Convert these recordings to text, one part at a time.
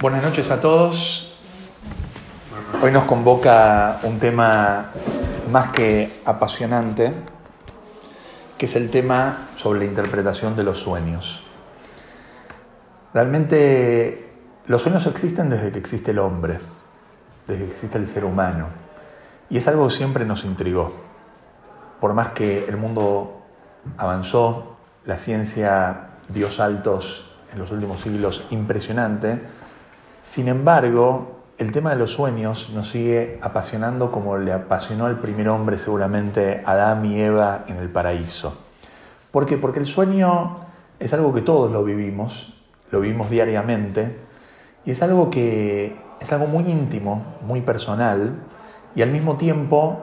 Buenas noches a todos. Hoy nos convoca un tema más que apasionante, que es el tema sobre la interpretación de los sueños. Realmente los sueños existen desde que existe el hombre, desde que existe el ser humano, y es algo que siempre nos intrigó. Por más que el mundo avanzó, la ciencia dio saltos en los últimos siglos impresionante, sin embargo, el tema de los sueños nos sigue apasionando como le apasionó al primer hombre seguramente Adán y Eva en el paraíso. ¿Por qué? Porque el sueño es algo que todos lo vivimos, lo vivimos diariamente, y es algo que es algo muy íntimo, muy personal, y al mismo tiempo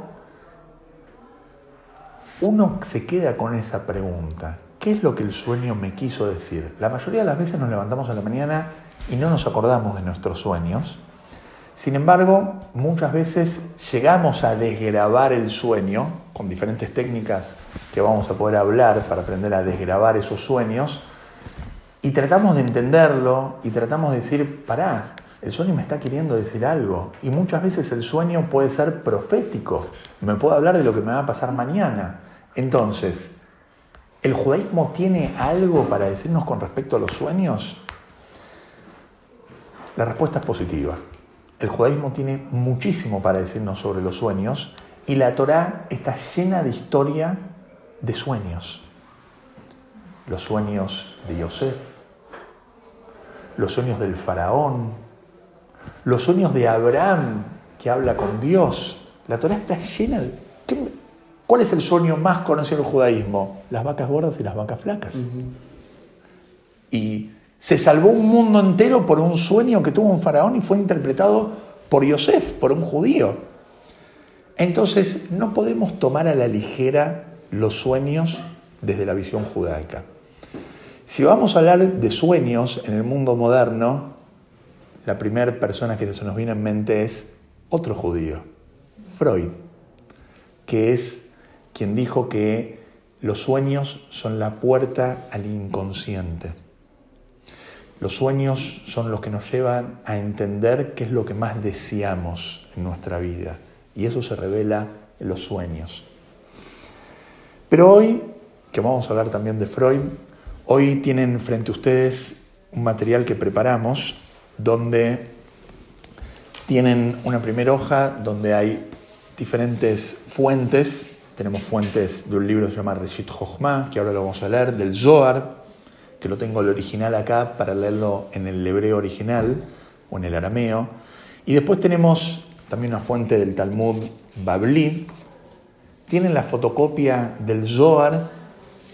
uno se queda con esa pregunta. ¿Qué es lo que el sueño me quiso decir? La mayoría de las veces nos levantamos a la mañana y no nos acordamos de nuestros sueños. Sin embargo, muchas veces llegamos a desgrabar el sueño con diferentes técnicas que vamos a poder hablar para aprender a desgrabar esos sueños y tratamos de entenderlo y tratamos de decir, pará, el sueño me está queriendo decir algo y muchas veces el sueño puede ser profético, me puede hablar de lo que me va a pasar mañana. Entonces, ¿el judaísmo tiene algo para decirnos con respecto a los sueños? La respuesta es positiva. El judaísmo tiene muchísimo para decirnos sobre los sueños y la Torá está llena de historia de sueños. Los sueños de Yosef, los sueños del faraón, los sueños de Abraham que habla con Dios. La Torá está llena de... ¿Cuál es el sueño más conocido del judaísmo? Las vacas gordas y las vacas flacas. Y se salvó un mundo entero por un sueño que tuvo un faraón y fue interpretado por Yosef, por un judío. Entonces, no podemos tomar a la ligera los sueños desde la visión judaica. Si vamos a hablar de sueños en el mundo moderno, la primera persona que se nos viene en mente es otro judío, Freud, que es quien dijo que los sueños son la puerta al inconsciente. Los sueños son los que nos llevan a entender qué es lo que más deseamos en nuestra vida. Y eso se revela en los sueños. Pero hoy, que vamos a hablar también de Freud, hoy tienen frente a ustedes un material que preparamos donde tienen una primera hoja donde hay diferentes fuentes. Tenemos fuentes de un libro que se llama Reshit Jochma, que ahora lo vamos a leer, del Zohar, que lo tengo el original acá para leerlo en el hebreo original o en el arameo. Y después tenemos también una fuente del Talmud Babli. Tienen la fotocopia del Zohar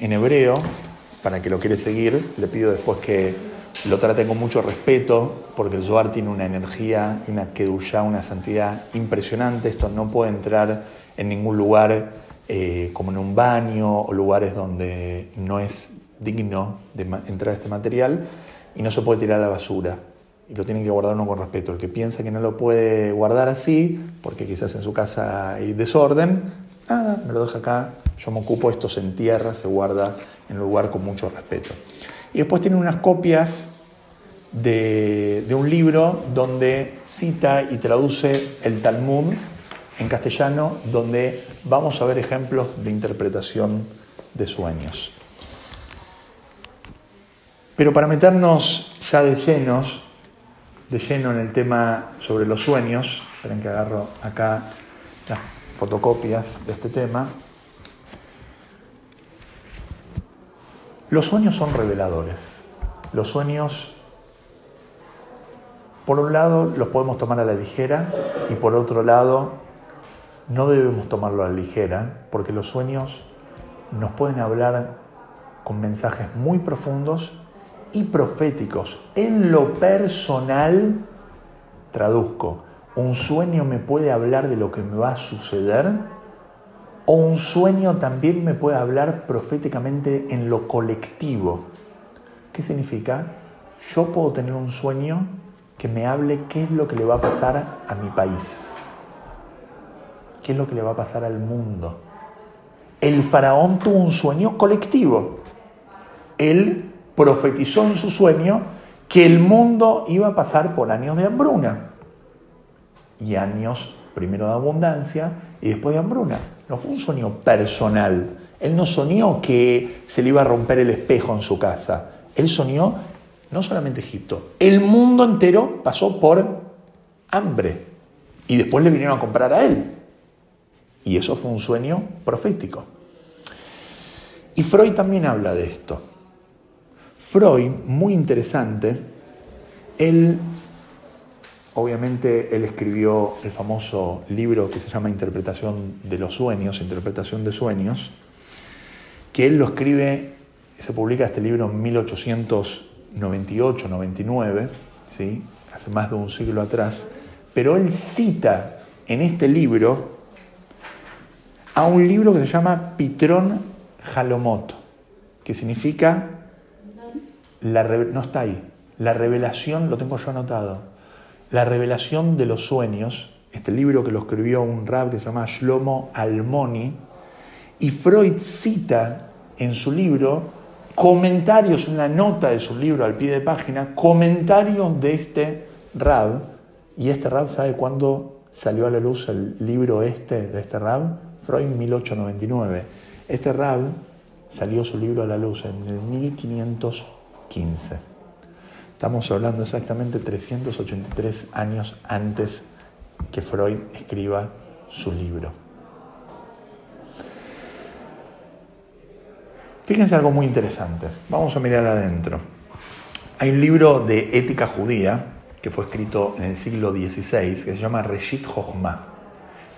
en hebreo, para que lo quiere seguir. Le pido después que lo trate con mucho respeto, porque el Zohar tiene una energía, una kedushá, una santidad impresionante. Esto no puede entrar en ningún lugar eh, como en un baño o lugares donde no es digno de entrar este material y no se puede tirar a la basura. Y lo tienen que guardar uno con respeto. El que piensa que no lo puede guardar así, porque quizás en su casa hay desorden, nada, me lo deja acá, yo me ocupo, esto se entierra, se guarda en un lugar con mucho respeto. Y después tienen unas copias de, de un libro donde cita y traduce el Talmud en castellano, donde vamos a ver ejemplos de interpretación de sueños. Pero para meternos ya de llenos, de lleno en el tema sobre los sueños, esperen que agarro acá las fotocopias de este tema. Los sueños son reveladores. Los sueños, por un lado, los podemos tomar a la ligera y por otro lado, no debemos tomarlo a la ligera porque los sueños nos pueden hablar con mensajes muy profundos y proféticos. En lo personal, traduzco, un sueño me puede hablar de lo que me va a suceder o un sueño también me puede hablar proféticamente en lo colectivo. ¿Qué significa? Yo puedo tener un sueño que me hable qué es lo que le va a pasar a mi país, qué es lo que le va a pasar al mundo. El faraón tuvo un sueño colectivo. Él profetizó en su sueño que el mundo iba a pasar por años de hambruna y años primero de abundancia y después de hambruna. No fue un sueño personal. Él no soñó que se le iba a romper el espejo en su casa. Él soñó no solamente Egipto, el mundo entero pasó por hambre y después le vinieron a comprar a él. Y eso fue un sueño profético. Y Freud también habla de esto. Freud, muy interesante, él, obviamente, él escribió el famoso libro que se llama Interpretación de los Sueños, Interpretación de Sueños, que él lo escribe, se publica este libro en 1898-99, ¿sí? hace más de un siglo atrás, pero él cita en este libro a un libro que se llama Pitrón Jalomot, que significa, no está ahí, la revelación, lo tengo yo anotado, la revelación de los sueños, este libro que lo escribió un rab que se llama Shlomo Almoni, y Freud cita en su libro comentarios, una nota de su libro al pie de página, comentarios de este rab, y este rab sabe cuándo salió a la luz el libro este de este rab, Freud 1899. Este rab salió su libro a la luz en el 1515. Estamos hablando exactamente 383 años antes que Freud escriba su libro. Fíjense algo muy interesante. Vamos a mirar adentro. Hay un libro de ética judía que fue escrito en el siglo XVI que se llama Reshit Jochma,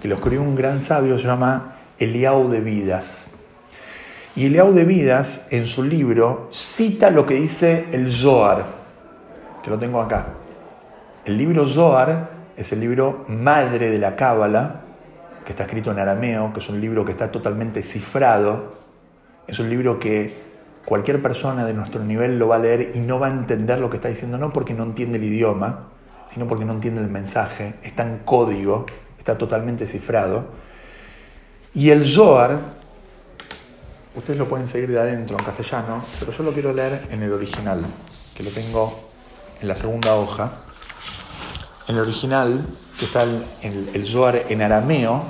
que lo escribió un gran sabio, se llama Eliau de Vidas. Y Eliau de Vidas, en su libro, cita lo que dice el Zohar, que lo tengo acá. El libro Zohar es el libro madre de la Cábala, que está escrito en arameo, que es un libro que está totalmente cifrado. Es un libro que cualquier persona de nuestro nivel lo va a leer y no va a entender lo que está diciendo, no porque no entiende el idioma, sino porque no entiende el mensaje. Está en código, está totalmente cifrado. Y el Zohar Ustedes lo pueden seguir de adentro en castellano, pero yo lo quiero leer en el original, que lo tengo en la segunda hoja. En el original, que está el, el, en arameo,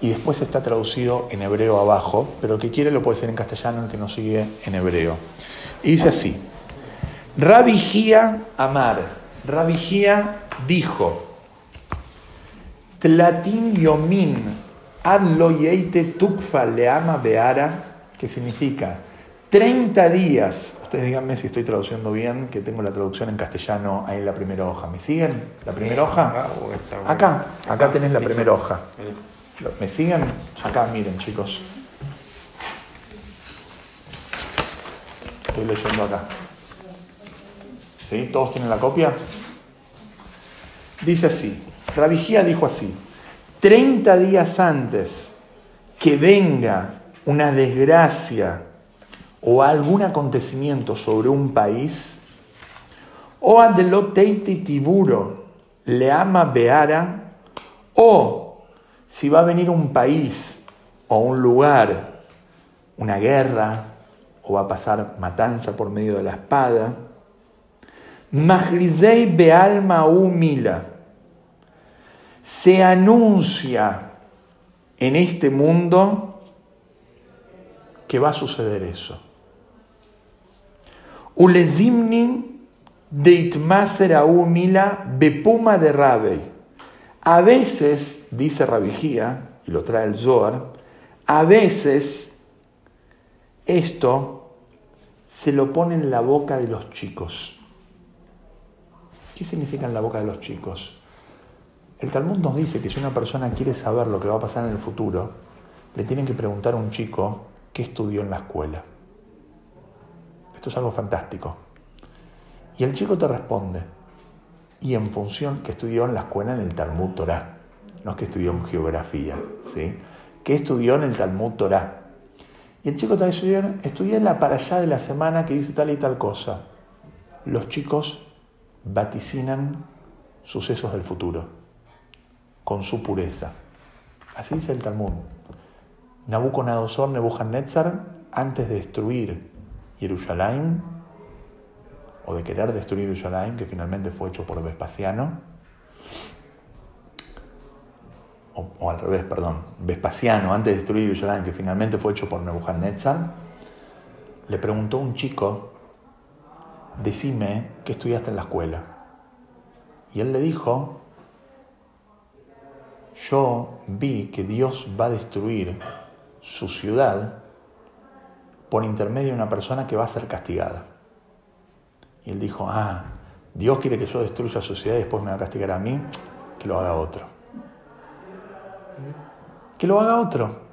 y después está traducido en hebreo abajo, pero el que quiere lo puede hacer en castellano, el que no sigue en hebreo. Y dice así, Rabijía Amar, Rabijía dijo, Tlatin Yomin, Ad tukfa leama beara, que significa 30 días. Ustedes díganme si estoy traduciendo bien, que tengo la traducción en castellano ahí en la primera hoja. ¿Me siguen? ¿La primera hoja? Acá, acá tenés la primera hoja. ¿Me siguen? Acá, miren chicos. Estoy leyendo acá. ¿Sí? ¿Todos tienen la copia? Dice así, Rabigía dijo así, 30 días antes que venga una desgracia o algún acontecimiento sobre un país, o adeloteiti tiburo le ama beara, o si va a venir un país o un lugar, una guerra, o va a pasar matanza por medio de la espada, Magrizei bealma humila, se anuncia en este mundo que va a suceder eso. Ulezimnin deitmaser mila bepuma de Rabei. A veces, dice Rabigía, y lo trae el Zohar, a veces esto se lo pone en la boca de los chicos. ¿Qué significa en la boca de los chicos? El Talmud nos dice que si una persona quiere saber lo que va a pasar en el futuro, le tienen que preguntar a un chico qué estudió en la escuela. Esto es algo fantástico. Y el chico te responde, y en función que estudió en la escuela en el Talmud Torah, no es que estudió en geografía, ¿sí? ¿Qué estudió en el Talmud Torah? Y el chico te dice, estudié la para allá de la semana que dice tal y tal cosa. Los chicos vaticinan sucesos del futuro con su pureza. Así dice el Talmud. Nabucodonosor, Nebuchadnezzar, antes de destruir Jerusalén, o de querer destruir Yerushalayim, que finalmente fue hecho por Vespasiano, o, al revés, perdón, Vespasiano, antes de destruir Yerushalayim, que finalmente fue hecho por Nebuchadnezzar, le preguntó a un chico, decime qué estudiaste en la escuela. Y él le dijo, yo vi que Dios va a destruir su ciudad por intermedio de una persona que va a ser castigada. Y él dijo, ah, Dios quiere que yo destruya su ciudad y después me va a castigar a mí, que lo haga otro. Que lo haga otro.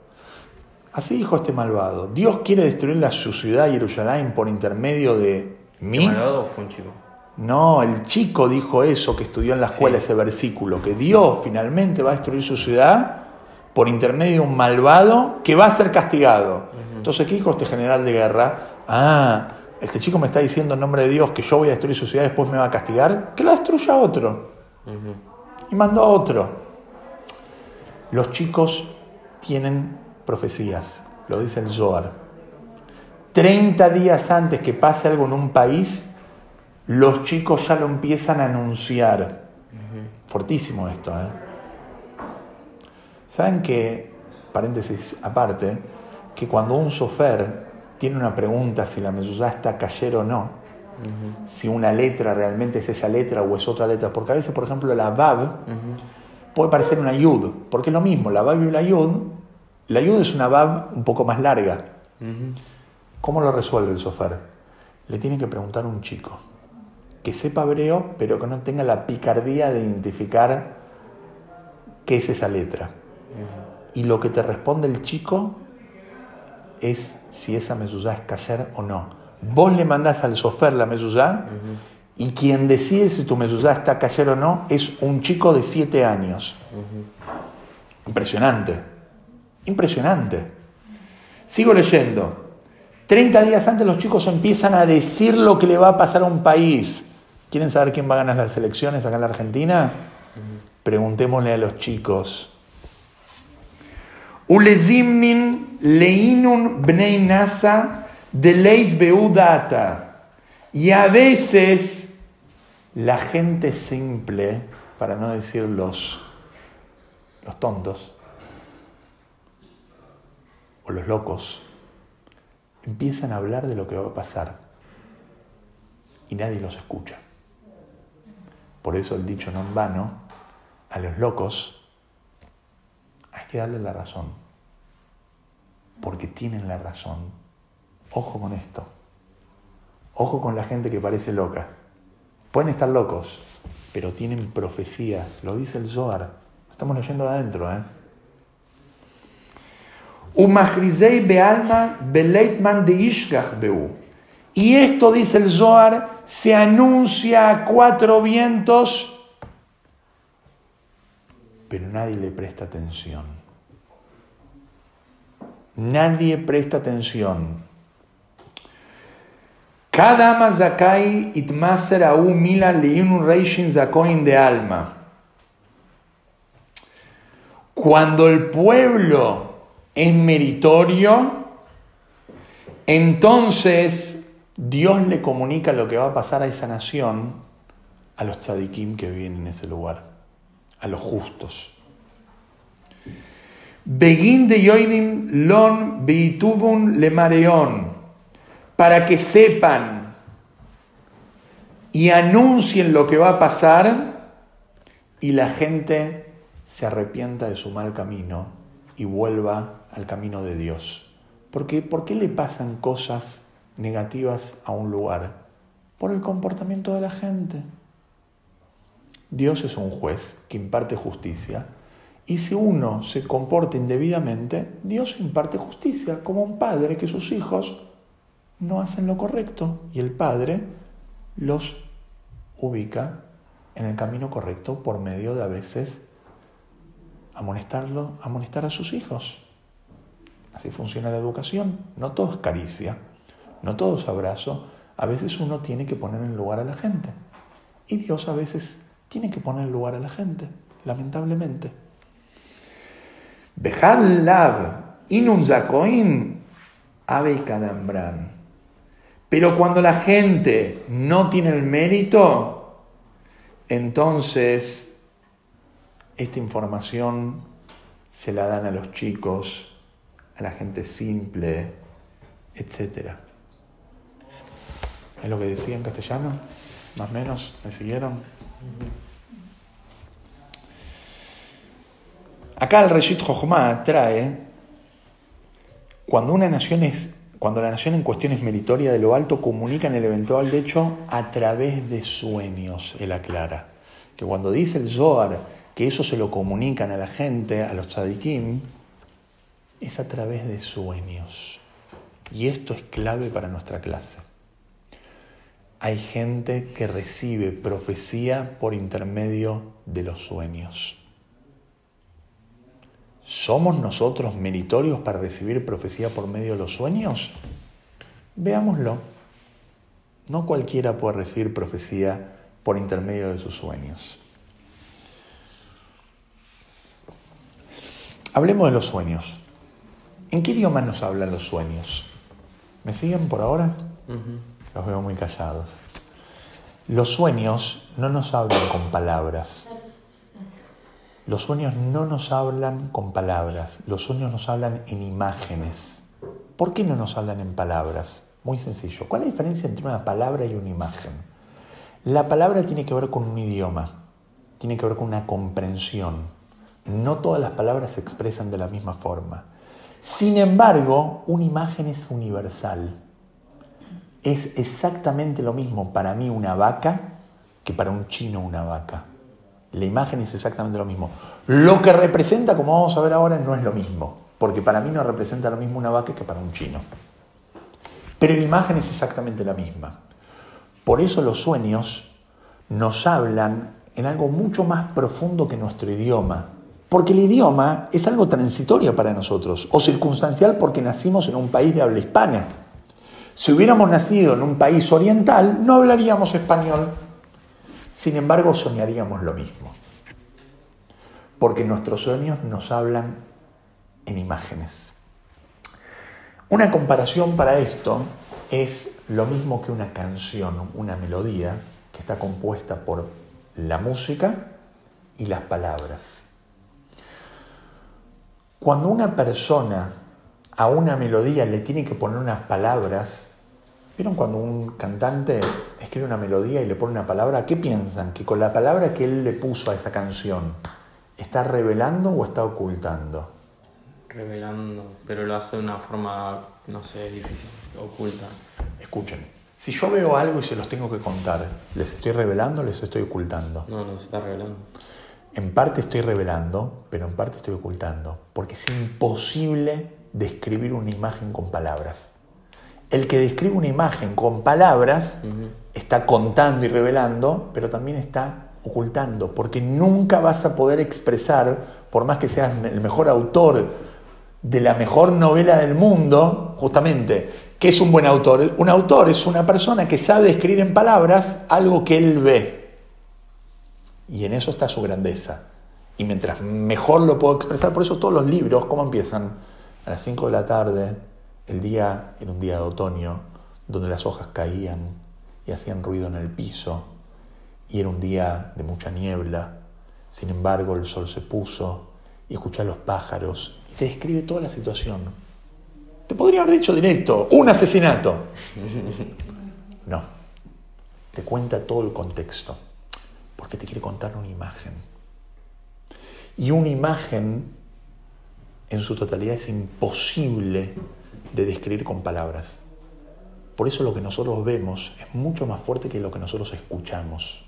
Así dijo este malvado. Dios quiere destruir la, su ciudad Jerusalén por intermedio de mí. malvado fue un chico? No, el chico dijo eso que estudió en la escuela ese versículo, que Dios finalmente va a destruir su ciudad por intermedio de un malvado que va a ser castigado. Entonces, ¿qué dijo este general de guerra? Ah, este chico me está diciendo en nombre de Dios que yo voy a destruir su ciudad y después me va a castigar. Que la destruya otro. Y mandó a otro. Los chicos tienen profecías, lo dice el Zohar. 30 días antes que pase algo en un país, los chicos ya lo empiezan a anunciar. Fortísimo esto, ¿eh? ¿Saben que, paréntesis aparte, que cuando un sofer tiene una pregunta si la mezuzá está cayer o no, si una letra realmente es esa letra o es otra letra, porque a veces, por ejemplo, la Bab puede parecer una Yud, porque es lo mismo, la Bab y la Yud, la Yud es una Bab un poco más larga. ¿Cómo lo resuelve el sofer? Le tiene que preguntar a un chico que sepa hebreo, pero que no tenga la picardía de identificar qué es esa letra. Y lo que te responde el chico es si esa mezuzá es cayer o no. Vos le mandás al sofer la mezuzá y quien decide si tu mezuzá está cayer o no es un chico de 7 años. Impresionante. Impresionante. Sigo leyendo. 30 días antes los chicos empiezan a decir lo que le va a pasar a un país. ¿Quieren saber quién va a ganar las elecciones acá en la Argentina? Preguntémosle a los chicos. Ulezimnin leinun bnei nasa deleit beudata. Y a veces la gente simple, para no decir los, los tontos o los locos, empiezan a hablar de lo que va a pasar y nadie los escucha. Por eso el dicho no en vano, a los locos hay que darle la razón. Porque tienen la razón. Ojo con esto. Ojo con la gente que parece loca. Pueden estar locos, pero tienen profecía. Lo dice el Zohar. Estamos leyendo de adentro, ¿eh? Y esto, dice el Zohar, se anuncia a cuatro vientos pero nadie le presta atención. Nadie presta atención. Cada mazakai itmaser au mila un reishin zakoin de alma. Cuando el pueblo es meritorio, entonces Dios le comunica lo que va a pasar a esa nación a los tzadikim que viven en ese lugar a los justos. Begin de yoidim lon beituvun le mareón, para que sepan y anuncien lo que va a pasar y la gente se arrepienta de su mal camino y vuelva al camino de Dios. Porque, ¿Por qué le pasan cosas negativas a un lugar? Por el comportamiento de la gente. Dios es un juez que imparte justicia. Y si uno se comporta indebidamente, Dios imparte justicia, como un padre que sus hijos no hacen lo correcto y el padre los ubica en el camino correcto por medio de a veces amonestarlo, amonestar a sus hijos. Así funciona la educación. No todo es caricia, no todo es abrazo. A veces uno tiene que poner en lugar a la gente. Y Dios a veces tiene que poner lugar a la gente, lamentablemente. Bejal lav inun zakoin ave kadambran. Pero cuando la gente no tiene el mérito, entonces esta información se la dan a los chicos, a la gente simple, etc. ¿Es lo que decía en castellano? Más o menos, ¿me siguieron? Acá el Reshit Jochma trae, cuando una nación es cuando la nación en cuestión es meritoria de lo alto, comunican el eventual de hecho a través de sueños, él aclara. Que cuando dice el Zohar que eso se lo comunican a la gente, a los tzadikim, es a través de sueños. Y esto es clave para nuestra clase. Hay gente que recibe profecía por intermedio de los sueños. ¿Somos nosotros meritorios para recibir profecía por medio de los sueños? Veámoslo. No cualquiera puede recibir profecía por intermedio de sus sueños. Hablemos de los sueños. ¿En qué idioma nos hablan los sueños? ¿Me siguen por ahora? Los veo muy callados. Los sueños no nos hablan con palabras. Los sueños no nos hablan con palabras, los sueños nos hablan en imágenes. ¿Por qué no nos hablan en palabras? Muy sencillo. ¿Cuál es la diferencia entre una palabra y una imagen? La palabra tiene que ver con un idioma, tiene que ver con una comprensión. No todas las palabras se expresan de la misma forma. Sin embargo, una imagen es universal. Es exactamente lo mismo para mí una vaca que para un chino una vaca. La imagen es exactamente lo mismo. Lo que representa, como vamos a ver ahora, no es lo mismo, porque para mí no representa lo mismo una vaca que para un chino. Pero la imagen es exactamente la misma. Por eso los sueños nos hablan en algo mucho más profundo que nuestro idioma. Porque el idioma es algo transitorio para nosotros, o circunstancial porque nacimos en un país de habla hispana. Si hubiéramos nacido en un país oriental, no hablaríamos español, sin embargo, soñaríamos lo mismo, porque nuestros sueños nos hablan en imágenes. Una comparación para esto es lo mismo que una canción, una melodía que está compuesta por la música y las palabras. Cuando una persona a una melodía le tiene que poner unas palabras, ¿Vieron cuando un cantante escribe una melodía y le pone una palabra? ¿Qué piensan? ¿Que con la palabra que él le puso a esa canción está revelando o está ocultando? Revelando, pero lo hace de una forma, no sé, difícil, oculta. Escuchen, si yo veo algo y se los tengo que contar, ¿les estoy revelando o les estoy ocultando? No, no se está revelando. En parte estoy revelando, pero en parte estoy ocultando, porque es imposible describir una imagen con palabras el que describe una imagen con palabras está contando y revelando, pero también está ocultando, porque nunca vas a poder expresar, por más que seas el mejor autor de la mejor novela del mundo, justamente, ¿qué es un buen autor? Un autor es una persona que sabe escribir en palabras algo que él ve. Y en eso está su grandeza. Y mientras mejor lo puedo expresar, por eso todos los libros, ¿cómo empiezan? A las 5 de la tarde, el día era un día de otoño, donde las hojas caían y hacían ruido en el piso, y era un día de mucha niebla. Sin embargo, el sol se puso y escuché a los pájaros y te describe toda la situación. Te podría haber dicho directo, un asesinato. No, te cuenta todo el contexto, porque te quiere contar una imagen. Y una imagen en su totalidad es imposible de describir con palabras. Por eso lo que nosotros vemos es mucho más fuerte que lo que nosotros escuchamos.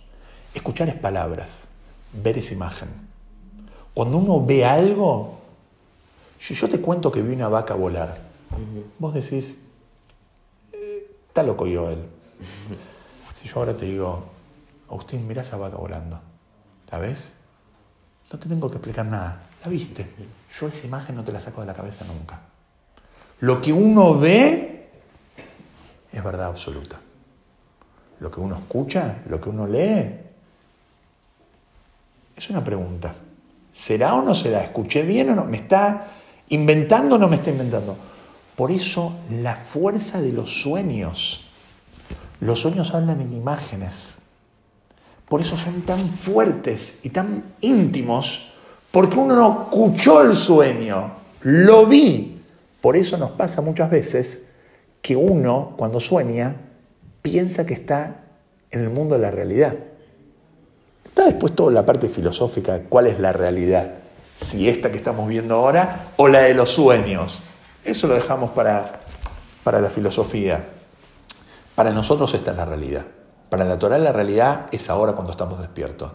Escuchar es palabras, ver es imagen. Cuando uno ve algo, si yo te cuento que vi una vaca volar, vos decís, eh, está loco yo él. Si yo ahora te digo, Agustín, mira esa vaca volando, ¿la ves? No te tengo que explicar nada, la viste. Yo esa imagen no te la saco de la cabeza nunca. Lo que uno ve es verdad absoluta. Lo que uno escucha, lo que uno lee, es una pregunta. ¿Será o no será? ¿Escuché bien o no? ¿Me está inventando o no me está inventando? Por eso la fuerza de los sueños Los sueños hablan en imágenes. Por eso son tan fuertes y tan íntimos, porque uno no escuchó el sueño, lo vi. Por eso nos pasa muchas veces que uno, cuando sueña, piensa que está en el mundo de la realidad. Está después toda la parte filosófica, cuál es la realidad, si esta que estamos viendo ahora o la de los sueños. Eso lo dejamos para, para la filosofía. Para nosotros esta es la realidad. Para la Torah la realidad es ahora cuando estamos despiertos.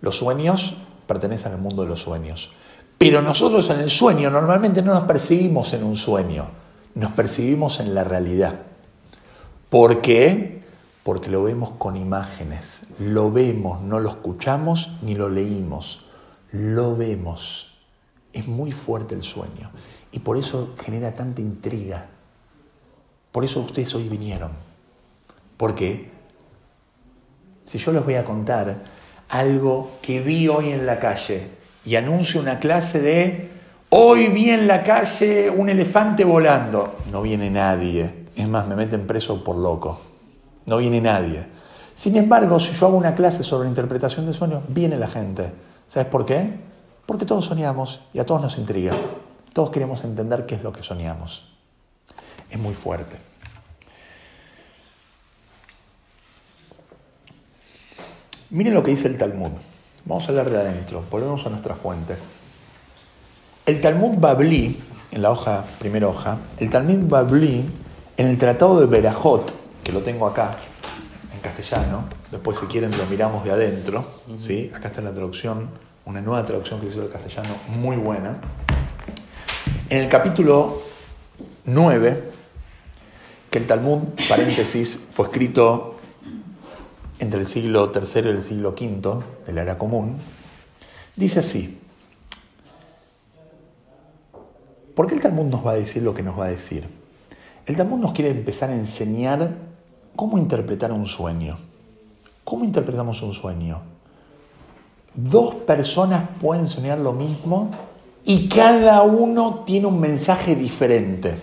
Los sueños pertenecen al mundo de los sueños. Pero nosotros en el sueño normalmente no nos percibimos en un sueño, nos percibimos en la realidad. ¿Por qué? Porque lo vemos con imágenes, lo vemos, no lo escuchamos ni lo leímos, lo vemos. Es muy fuerte el sueño y por eso genera tanta intriga. Por eso ustedes hoy vinieron. Porque si yo les voy a contar algo que vi hoy en la calle y anuncio una clase de hoy vi en la calle un elefante volando, no viene nadie. Es más, me meten preso por loco. No viene nadie. Sin embargo, si yo hago una clase sobre interpretación de sueños, viene la gente. ¿Sabes por qué? Porque todos soñamos y a todos nos intriga. Todos queremos entender qué es lo que soñamos. Es muy fuerte. Miren lo que dice el Talmud. Vamos a hablar de adentro, volvemos a nuestra fuente. El Talmud Babli, en la hoja, primera hoja, el Talmud Babli, en el Tratado de Berajot, que lo tengo acá, en castellano, después si quieren lo miramos de adentro, ¿sí? acá está la traducción, una nueva traducción que hizo el castellano muy buena. En el capítulo 9, que el Talmud, paréntesis, fue escrito entre el siglo III y el siglo V de la era común, dice así. ¿Por qué el Talmud nos va a decir lo que nos va a decir? El Talmud nos quiere empezar a enseñar cómo interpretar un sueño. ¿Cómo interpretamos un sueño? Dos personas pueden soñar lo mismo y cada uno tiene un mensaje diferente.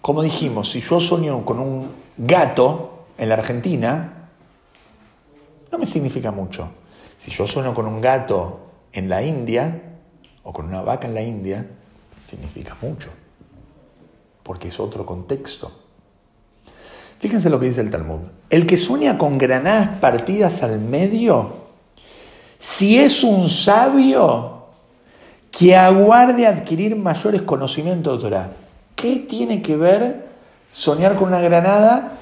Como dijimos, si yo sueño con un gato en la Argentina, no me significa mucho. Si yo sueño con un gato en la India o con una vaca en la India, significa mucho, porque es otro contexto. Fíjense lo que dice el Talmud. El que sueña con granadas partidas al medio, si es un sabio, que aguarde adquirir mayores conocimientos de Torah. ¿Qué tiene que ver soñar con una granada?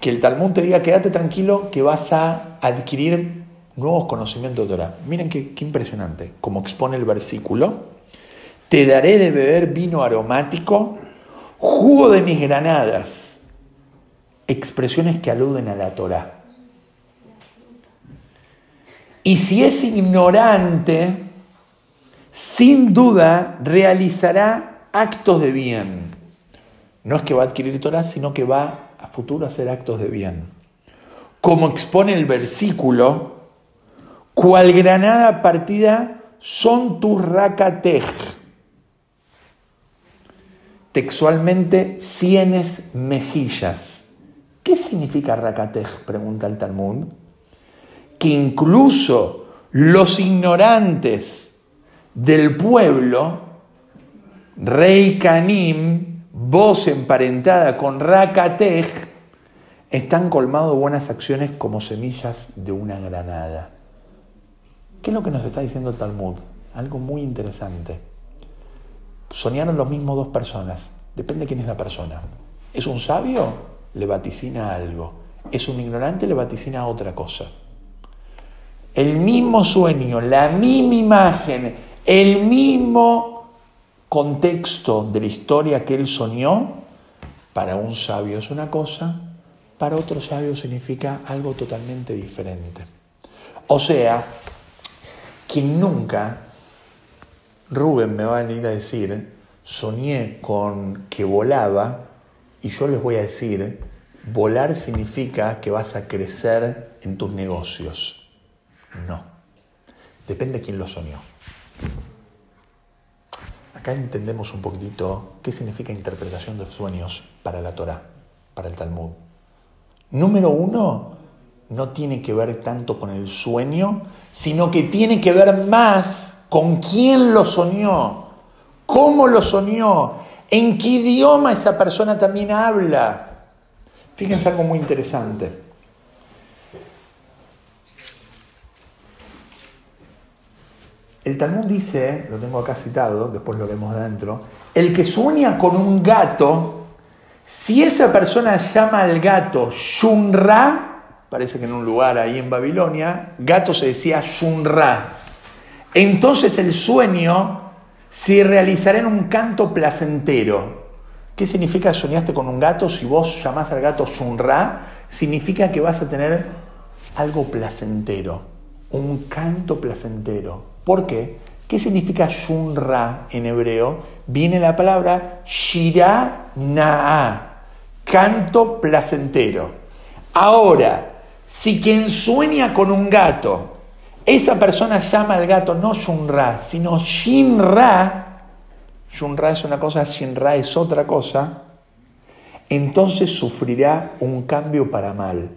Que el Talmud te diga, quédate tranquilo, que vas a adquirir nuevos conocimientos de Torah. Miren qué, qué impresionante, como expone el versículo. Te daré de beber vino aromático, jugo de mis granadas. Expresiones que aluden a la Torah. Y si es ignorante, sin duda realizará actos de bien. No es que va a adquirir Torah, sino que va futuro hacer actos de bien. Como expone el versículo, cual granada partida son tus rakatej. Textualmente, cienes mejillas. ¿Qué significa rakatej? Pregunta el Talmud. Que incluso los ignorantes del pueblo, rey Canim, voz emparentada con Rakatej, están colmados de buenas acciones como semillas de una granada. ¿Qué es lo que nos está diciendo el Talmud? Algo muy interesante. Soñaron los mismos dos personas. Depende quién es la persona. ¿Es un sabio? Le vaticina algo. ¿Es un ignorante? Le vaticina otra cosa. El mismo sueño, la misma imagen, el mismo contexto de la historia que él soñó, para un sabio es una cosa, para otro sabio significa algo totalmente diferente. O sea, que nunca Rubén me va a venir a decir, soñé con que volaba, y yo les voy a decir, volar significa que vas a crecer en tus negocios. No, depende de quién lo soñó. Acá entendemos un poquitito qué significa interpretación de sueños para la Torah, para el Talmud. Número uno, no tiene que ver tanto con el sueño, sino que tiene que ver más con quién lo soñó, cómo lo soñó, en qué idioma esa persona también habla. Fíjense algo muy interesante. El Talmud dice, lo tengo acá citado, después lo vemos adentro, el que sueña con un gato, si esa persona llama al gato Shunra, parece que en un lugar ahí en Babilonia, gato se decía Shunra, entonces el sueño se realizará en un canto placentero. ¿Qué significa soñaste con un gato? Si vos llamás al gato Shunra, significa que vas a tener algo placentero, un canto placentero. ¿Por qué? ¿Qué significa Shunra en hebreo? Viene la palabra Shira Na'a, canto placentero. Ahora, si quien sueña con un gato, esa persona llama al gato no Shunra, sino Shinra, Shunra es una cosa, Shinra es otra cosa, entonces sufrirá un cambio para mal.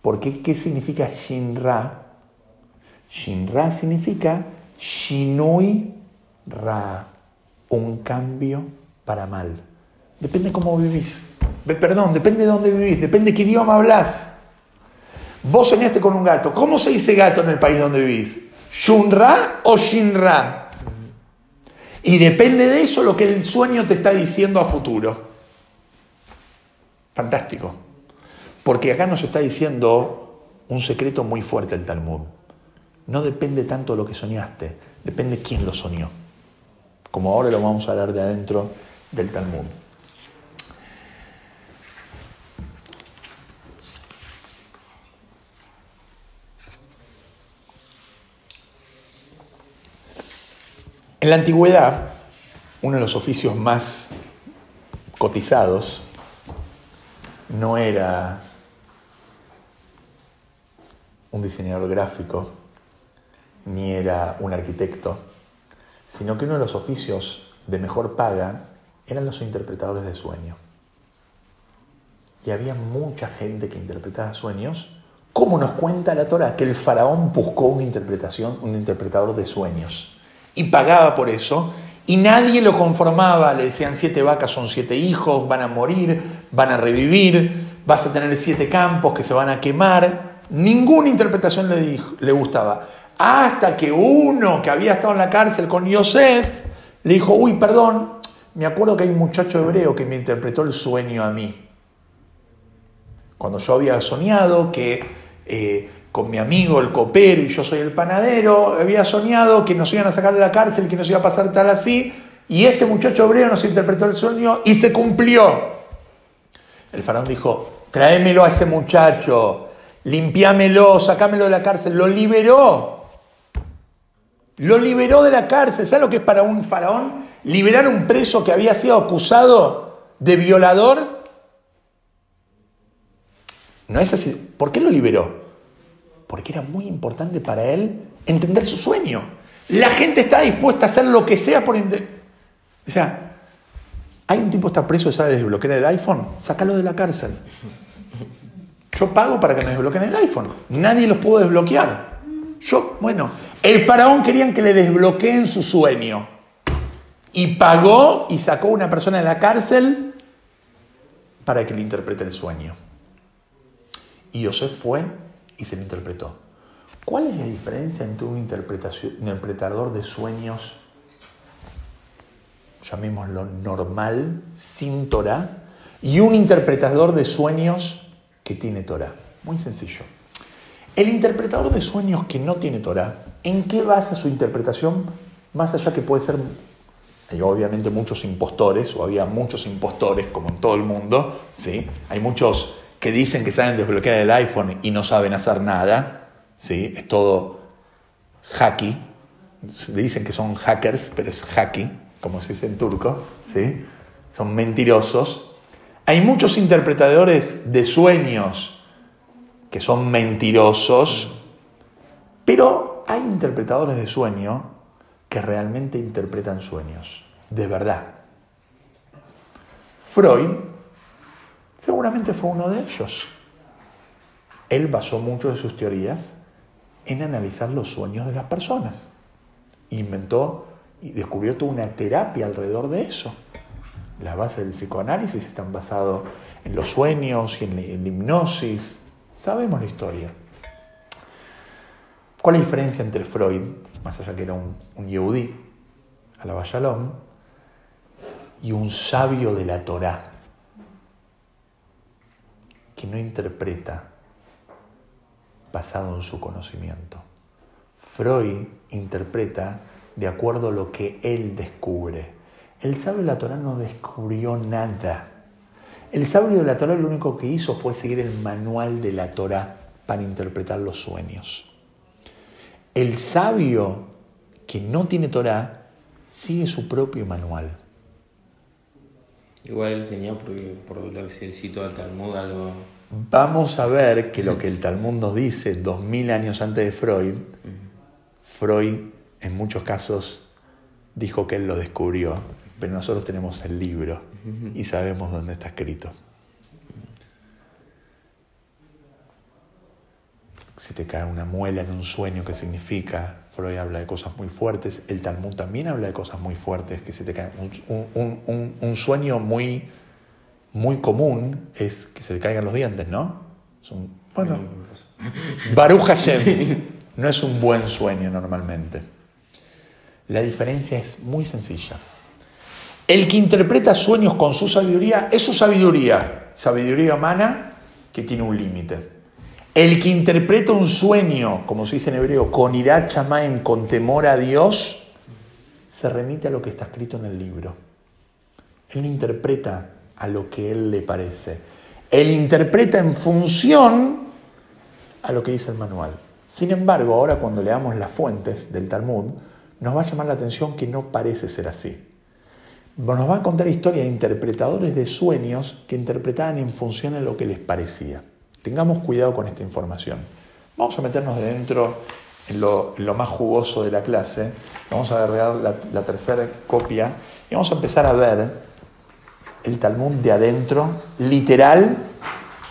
¿Por qué? ¿Qué significa Shinra? Shinra significa Shinui Ra, un cambio para mal. Depende cómo vivís. Perdón, depende de dónde vivís, depende qué idioma hablas. Vos soñaste con un gato. ¿Cómo se dice gato en el país donde vivís? ¿Shunra o Shinra? Y depende de eso lo que el sueño te está diciendo a futuro. Fantástico. Porque acá nos está diciendo un secreto muy fuerte el Talmud no depende tanto de lo que soñaste, depende quién lo soñó. Como ahora lo vamos a hablar de adentro del Talmud. En la antigüedad, uno de los oficios más cotizados no era un diseñador gráfico, ni era un arquitecto, sino que uno de los oficios de mejor paga eran los interpretadores de sueños. Y había mucha gente que interpretaba sueños, como nos cuenta la Torah, que el faraón buscó una interpretación, un interpretador de sueños, y pagaba por eso, y nadie lo conformaba, le decían siete vacas son siete hijos, van a morir, van a revivir, vas a tener siete campos que se van a quemar, ninguna interpretación le, le gustaba. Hasta que uno que había estado en la cárcel con Yosef le dijo, uy, perdón, me acuerdo que hay un muchacho hebreo que me interpretó el sueño a mí. Cuando yo había soñado que eh, con mi amigo el copero y yo soy el panadero, había soñado que nos iban a sacar de la cárcel, que nos iba a pasar tal así, y este muchacho hebreo nos interpretó el sueño y se cumplió. El faraón dijo, tráemelo a ese muchacho, limpiámelo, sacámelo de la cárcel, lo liberó. Lo liberó de la cárcel. ¿Sabes lo que es para un faraón? Liberar a un preso que había sido acusado de violador. No es así. ¿Por qué lo liberó? Porque era muy importante para él entender su sueño. La gente está dispuesta a hacer lo que sea por. O sea, hay un tipo que está preso y sabe desbloquear el iPhone, sácalo de la cárcel. Yo pago para que me desbloqueen el iPhone. Nadie los pudo desbloquear. Yo, bueno, el faraón querían que le desbloqueen su sueño. Y pagó y sacó a una persona de la cárcel para que le interprete el sueño. Y José fue y se lo interpretó. ¿Cuál es la diferencia entre un interpretador de sueños, llamémoslo normal, sin Torah, y un interpretador de sueños que tiene Torah? Muy sencillo. El interpretador de sueños que no tiene Torah, ¿en qué basa su interpretación? Más allá que puede ser, hay obviamente muchos impostores, o había muchos impostores, como en todo el mundo, ¿sí? Hay muchos que dicen que saben desbloquear el iPhone y no saben hacer nada, ¿sí? Es todo hacky. Dicen que son hackers, pero es hacky, como se dice en turco, ¿sí? Son mentirosos. Hay muchos interpretadores de sueños que son mentirosos, pero hay interpretadores de sueño que realmente interpretan sueños, de verdad. Freud seguramente fue uno de ellos. él basó muchas de sus teorías en analizar los sueños de las personas. Inventó y descubrió toda una terapia alrededor de eso. Las bases del psicoanálisis están basadas en los sueños y en la, hipnosis. Sabemos la historia. ¿Cuál es la diferencia entre Freud, más allá que era un, un yehudí, a la Bayalón, y un sabio de la Torá, que no interpreta basado en su conocimiento? Freud interpreta de acuerdo a lo que él descubre. El sabio de la Torah no descubrió nada. El sabio de la Torah lo único que hizo fue seguir el manual de la Torah para interpretar los sueños. El sabio que no tiene Torah sigue su propio manual. Igual él tenía, porque por lo que se citó al Talmud, algo. Vamos a ver que lo que el Talmud nos dice dos mil años antes de Freud, Freud en muchos casos dijo que él lo descubrió, pero nosotros tenemos el libro y sabemos dónde está escrito. Si te cae una muela en un sueño, ¿qué significa? Freud habla de cosas muy fuertes, el Talmud también habla de cosas muy fuertes, que se te cae un, sueño muy, muy común es que se te caigan los dientes, ¿no? bueno, Baruch Hashem no es un buen sueño normalmente. La diferencia es muy sencilla. El que interpreta sueños con su sabiduría es su sabiduría, sabiduría humana que tiene un límite. El que interpreta un sueño, como se dice en hebreo, con ira con temor a Dios, se remite a lo que está escrito en el libro. Él no interpreta a lo que él le parece. Él interpreta en función a lo que dice el manual. Sin embargo, ahora cuando leamos las fuentes del Talmud, nos va a llamar la atención que no parece ser así. Nos va a contar historia de interpretadores de sueños que interpretaban en función de lo que les parecía. Tengamos cuidado con esta información. Vamos a meternos dentro en lo, más jugoso de la clase. Vamos a agregar la, tercera copia y vamos a empezar a ver el Talmud de adentro, literal,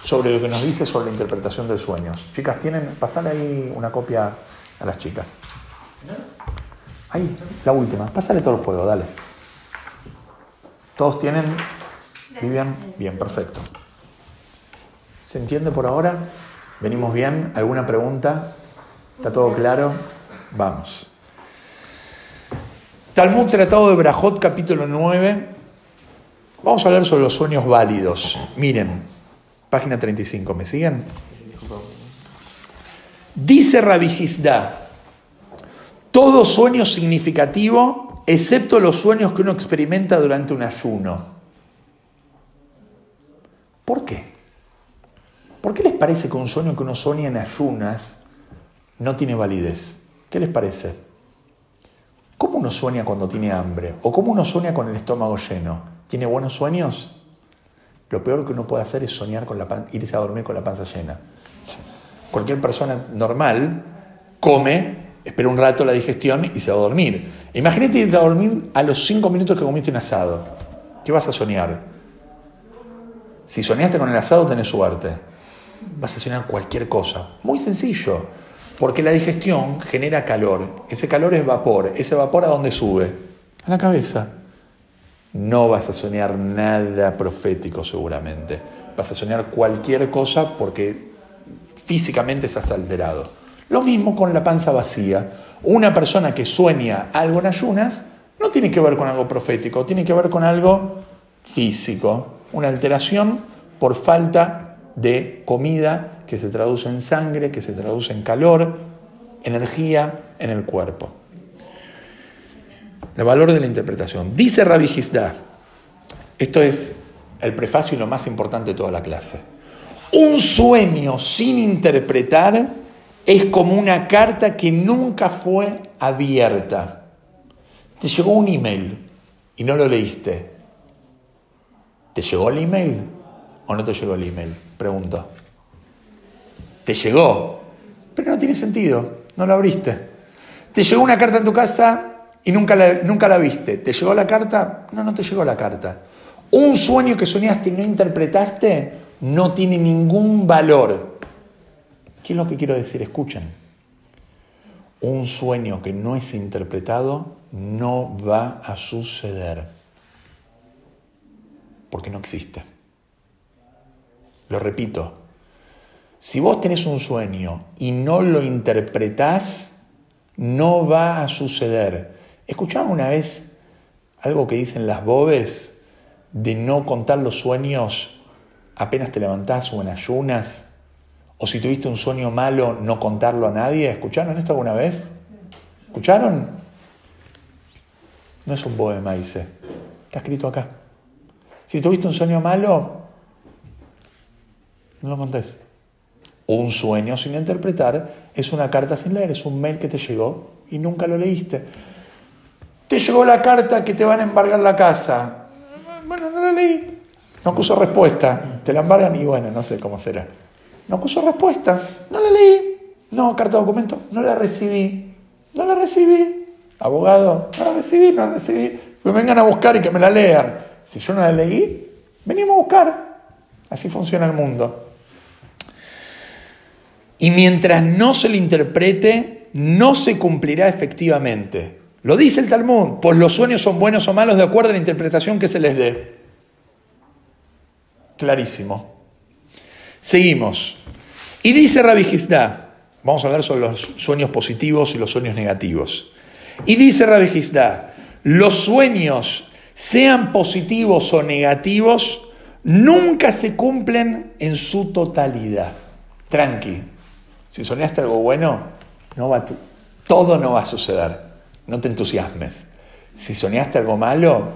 sobre lo que nos dice sobre la interpretación de sueños. Chicas, tienen, pasarle ahí una copia a las chicas. Ahí, la última. Pásale todo el juego, dale. ¿Todos tienen? ¿Vivian? Bien, perfecto. ¿Se entiende por ahora? ¿Venimos bien? ¿Alguna pregunta? ¿Está todo claro? Vamos. Talmud Tratado de Brajot, capítulo 9. Vamos a hablar sobre los sueños válidos. Miren, página 35, ¿me siguen? Dice Rabijisda, todo sueño significativo, excepto los sueños que uno experimenta durante un ayuno. ¿Por qué? ¿Por qué les parece que un sueño que uno sueña en ayunas no tiene validez? ¿Qué les parece? ¿Cómo uno sueña cuando tiene hambre? ¿O cómo uno sueña con el estómago lleno? ¿Tiene buenos sueños? Lo peor que uno puede hacer es soñar con la irse a dormir con la panza llena. Cualquier persona normal come espera un rato la digestión y se va a dormir. Imagínate irte a dormir a los cinco minutos que comiste un asado. ¿Qué vas a soñar? Si soñaste con el asado, tenés suerte. Vas a soñar cualquier cosa. Muy sencillo. Porque la digestión genera calor. Ese calor es vapor. Ese vapor a dónde sube? A la cabeza. No vas a soñar nada profético seguramente. Vas a soñar cualquier cosa porque físicamente estás alterado. Lo mismo con la panza vacía. Una persona que sueña algo en ayunas no tiene que ver con algo profético, tiene que ver con algo físico, una alteración por falta de comida que se traduce en sangre, que se traduce en calor, energía en el cuerpo. El valor de la interpretación. Dice Rabbi Gisda, esto es el prefacio y lo más importante de toda la clase. Un sueño sin interpretar es como una carta que nunca fue abierta. Te llegó un email y no lo leíste. ¿Te llegó el email o no te llegó el email? Pregunto. Te llegó, pero no tiene sentido, no lo abriste. Te llegó una carta en tu casa y nunca la, nunca la viste. ¿Te llegó la carta? No, no te llegó la carta. Un sueño que soñaste y no interpretaste no tiene ningún valor. ¿Qué es lo que quiero decir? Escuchen. Un sueño que no es interpretado no va a suceder. Porque no existe. Lo repito. Si vos tenés un sueño y no lo interpretás, no va a suceder. ¿Escucharon una vez algo que dicen las bobes de no contar los sueños apenas te levantás o en ayunas? O si tuviste un sueño malo, no contarlo a nadie. ¿Escucharon esto alguna vez? ¿Escucharon? No es un poema, dice. Está escrito acá. Si tuviste un sueño malo, no lo contés. Un sueño sin interpretar es una carta sin leer, es un mail que te llegó y nunca lo leíste. Te llegó la carta que te van a embargar la casa. Bueno, no la leí. No puso respuesta. Te la embargan y bueno, no sé cómo será. No puso respuesta. No la leí. No, carta de documento. No la recibí. No la recibí. Abogado, no la recibí, no la recibí. Que vengan a buscar y que me la lean. Si yo no la leí, venimos a buscar. Así funciona el mundo. Y mientras no se le interprete, no se cumplirá efectivamente. Lo dice el Talmud, pues los sueños son buenos o malos de acuerdo a la interpretación que se les dé. Clarísimo. Seguimos. Y dice Rabbi vamos a hablar sobre los sueños positivos y los sueños negativos. Y dice Rabbi los sueños, sean positivos o negativos, nunca se cumplen en su totalidad. Tranqui, si soñaste algo bueno, no va todo no va a suceder. No te entusiasmes. Si soñaste algo malo,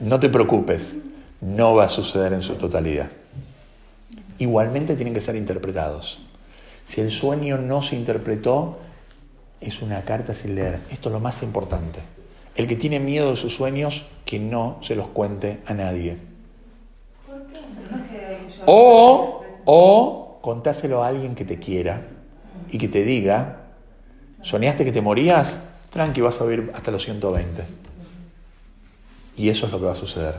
no te preocupes, no va a suceder en su totalidad igualmente tienen que ser interpretados. Si el sueño no se interpretó, es una carta sin leer. Esto es lo más importante. El que tiene miedo de sus sueños, que no se los cuente a nadie. O, o contáselo a alguien que te quiera y que te diga, ¿soñaste que te morías? Tranqui, vas a vivir hasta los 120. Y eso es lo que va a suceder.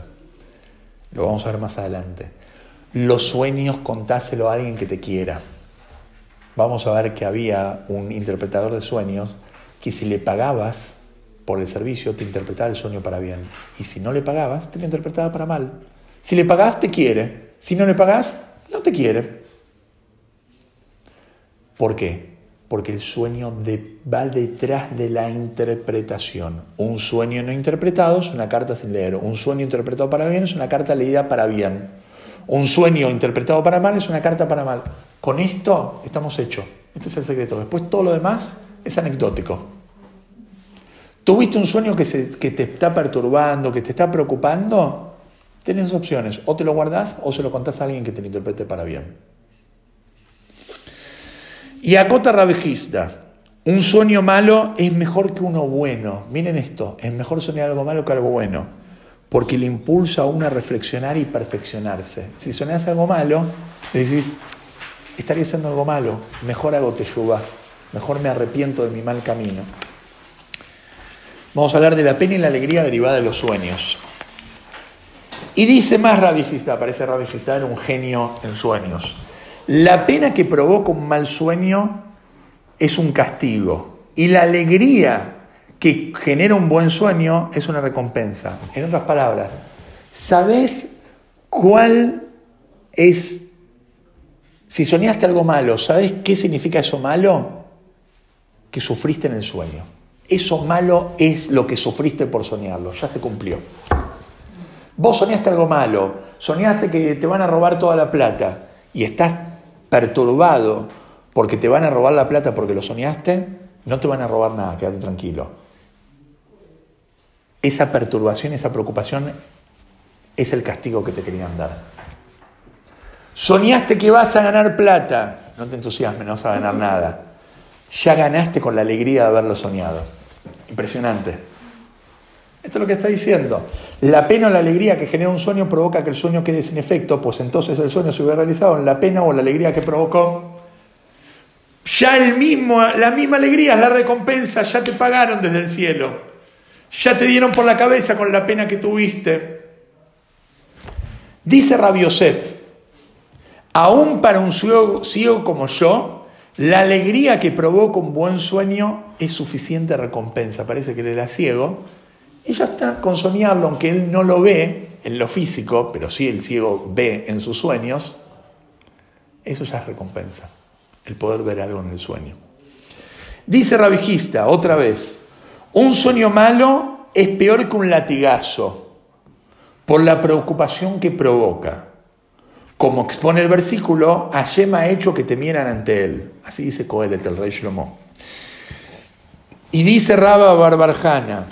Lo vamos a ver más adelante los sueños contáselo a alguien que te quiera. Vamos a ver que había un interpretador de sueños que si le pagabas por el servicio te interpretaba el sueño para bien. Y si no le pagabas, te lo interpretaba para mal. Si le pagás, te quiere. Si no le pagás, no te quiere. ¿Por qué? Porque el sueño va detrás de la interpretación. Un sueño no interpretado es una carta sin leer. Un sueño interpretado para bien es una carta leída para bien. Un sueño interpretado para mal es una carta para mal. Con esto estamos hechos. Este es el secreto. Después todo lo demás es anecdótico. ¿Tuviste un sueño que, te está perturbando, que te está preocupando? Tienes opciones. O te lo guardás o se lo contás a alguien que te lo interprete para bien. Y acota rabejista. Un sueño malo es mejor que uno bueno. Miren esto, es mejor soñar algo malo que algo bueno porque le impulsa a uno a reflexionar y perfeccionarse. Si soñás algo malo, le decís, estaría haciendo algo malo, mejor hago teyuba, mejor me arrepiento de mi mal camino. Vamos a hablar de la pena y la alegría derivada de los sueños. Y dice más Rabbi parece Rabbi era un genio en sueños. La pena que provoca un mal sueño es un castigo. Y la alegría que genera un buen sueño es una recompensa. En otras palabras, ¿sabes cuál es, si soñaste algo malo, ¿sabes qué significa eso malo? Que sufriste en el sueño. Eso malo es lo que sufriste por soñarlo, ya se cumplió. Vos soñaste algo malo, soñaste que te van a robar toda la plata y estás perturbado porque te van a robar la plata porque lo soñaste, no te van a robar nada, quédate tranquilo esa perturbación, esa preocupación es el castigo que te querían dar. Soñaste que vas a ganar plata, no te entusiasmes, no vas a ganar nada. Ya ganaste con la alegría de haberlo soñado. Impresionante. Esto es lo que está diciendo. La pena o la alegría que genera un sueño provoca que el sueño quede sin efecto, pues entonces el sueño se hubiera realizado en la pena o la alegría que provocó. Ya el mismo, la misma alegría la recompensa, ya te pagaron desde el cielo. Ya te dieron por la cabeza con la pena que tuviste. Dice Rabbi Yosef, Aún para un ciego, ciego como yo, la alegría que provoca un buen sueño es suficiente recompensa. Parece que él era ciego ya está con soñarlo, aunque él no lo ve en lo físico, pero sí el ciego ve en sus sueños, eso ya es recompensa, el poder ver algo en el sueño. Dice Rabijista, otra vez, un sueño malo es peor que un latigazo por la preocupación que provoca. Como expone el versículo, Hashem ha hecho que temieran ante él. Así dice Coelet, el rey Shlomo. Y dice Rabba Barbarjana,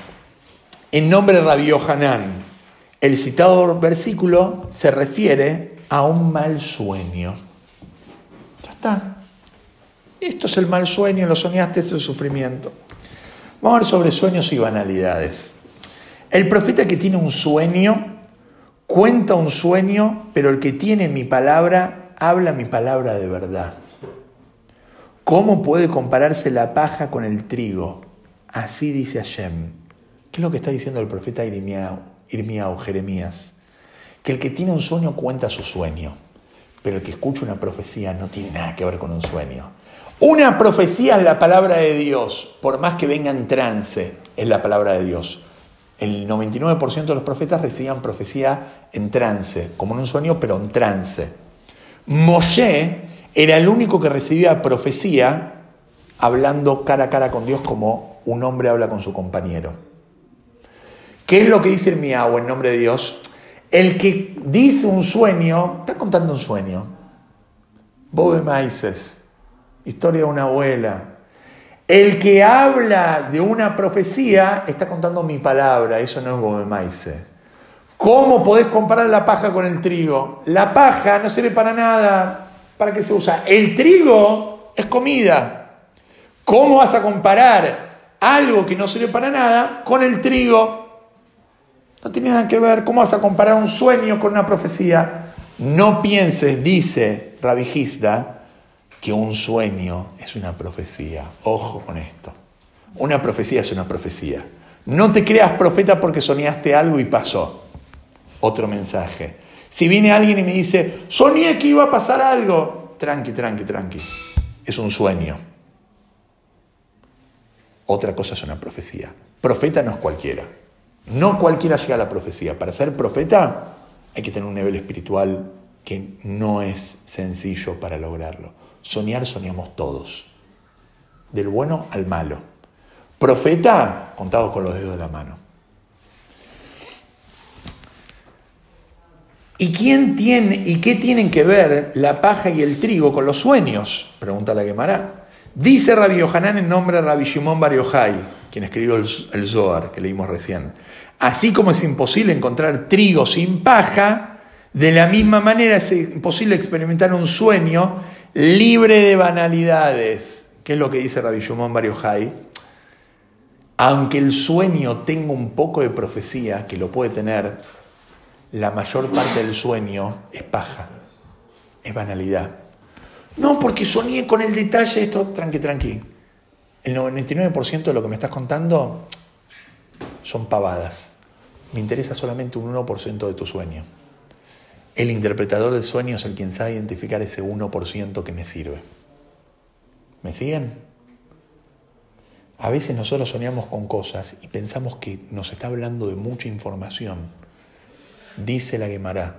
en nombre de Rabbi Yohanan, el citado versículo se refiere a un mal sueño. Ya está. Esto es el mal sueño, lo soñaste, es el sufrimiento. Vamos a ver sobre sueños y banalidades. El profeta que tiene un sueño, cuenta un sueño, pero el que tiene mi palabra, habla mi palabra de verdad. ¿Cómo puede compararse la paja con el trigo? Así dice Hashem. ¿Qué es lo que está diciendo el profeta Irmiao, Jeremías? Que el que tiene un sueño cuenta su sueño, pero el que escucha una profecía no tiene nada que ver con un sueño. Una profecía es la palabra de Dios, por más que venga en trance, es la palabra de Dios. El 99% de los profetas recibían profecía en trance, como en un sueño, pero en trance. Moshe era el único que recibía profecía hablando cara a cara con Dios como un hombre habla con su compañero. ¿Qué es lo que dice el miau en nombre de Dios? El que dice un sueño, está contando un sueño. Bobe Maices historia de una abuela. El que habla de una profecía está contando mi palabra, eso no es Gobemaice. ¿Cómo podés comparar la paja con el trigo? La paja no sirve para nada. ¿Para qué se usa? El trigo es comida. ¿Cómo vas a comparar algo que no sirve para nada con el trigo? No tiene nada que ver. ¿Cómo vas a comparar un sueño con una profecía? No pienses, dice Rabijista, que un sueño es una profecía. Ojo con esto. Una profecía es una profecía. No te creas profeta porque soñaste algo y pasó. Otro mensaje. Si viene alguien y me dice, soñé que iba a pasar algo, tranqui, tranqui, tranqui. Es un sueño. Otra cosa es una profecía. Profeta no es cualquiera. No cualquiera llega a la profecía. Para ser profeta hay que tener un nivel espiritual que no es sencillo para lograrlo. Soñar soñamos todos, del bueno al malo. Profeta, contado con los dedos de la mano. ¿Y quién tiene y qué tienen que ver la paja y el trigo con los sueños? Pregunta la quemará. Dice Rabbi Yohanan en nombre de Rabbi Shimon Bar quien escribió el, Zohar que leímos recién. Así como es imposible encontrar trigo sin paja, de la misma manera es imposible experimentar un sueño libre de banalidades. ¿Qué es lo que dice Rabbi Shimon Bar Aunque el sueño tenga un poco de profecía, que lo puede tener, la mayor parte del sueño es paja, es banalidad. No, porque soñé con el detalle, esto, tranqui, tranqui. El 99% de lo que me estás contando son pavadas. Me interesa solamente un 1% de tu sueño. El interpretador de sueños es el quien sabe identificar ese 1% que me sirve. ¿Me siguen? A veces nosotros soñamos con cosas y pensamos que nos está hablando de mucha información. Dice la Gemara,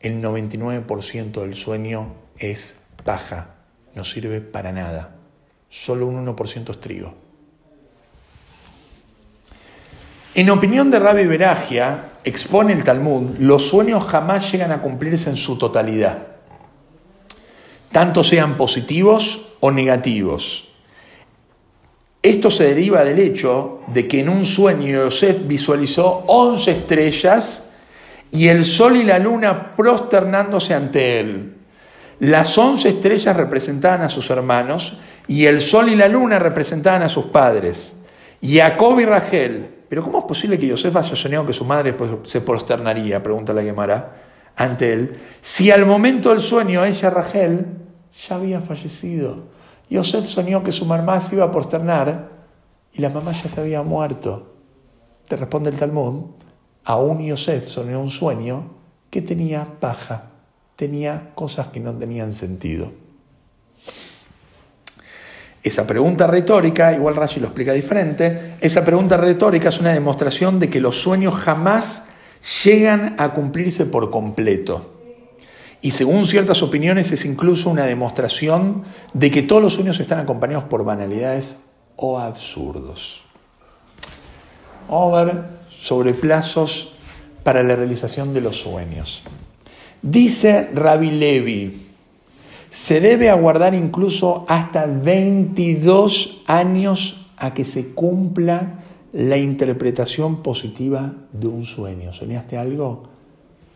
el 99% del sueño es paja, no sirve para nada. Solo un 1% es trigo. En opinión de Rabbi Beragia, expone el Talmud, los sueños jamás llegan a cumplirse en su totalidad, tanto sean positivos o negativos. Esto se deriva del hecho de que en un sueño Yosef visualizó 11 estrellas y el sol y la luna prosternándose ante él. Las 11 estrellas representaban a sus hermanos y el sol y la luna representaban a sus padres. Jacob y Rachel pero ¿cómo es posible que Yosef haya soñado que su madre pues, se prosternaría, pregunta la Gemara, ante él, si al momento del sueño ella, Rachel, ya había fallecido? Yosef soñó que su mamá se iba a prosternar y la mamá ya se había muerto. Te responde el Talmud, aún Yosef soñó un sueño que tenía paja, tenía cosas que no tenían sentido. Esa pregunta retórica, igual Rashi lo explica diferente, esa pregunta retórica es una demostración de que los sueños jamás llegan a cumplirse por completo. Y según ciertas opiniones es incluso una demostración de que todos los sueños están acompañados por banalidades o absurdos. Vamos a ver sobre plazos para la realización de los sueños. Dice Rabbi Levi, se debe aguardar incluso hasta 22 años a que se cumpla la interpretación positiva de un sueño. ¿Soñaste algo?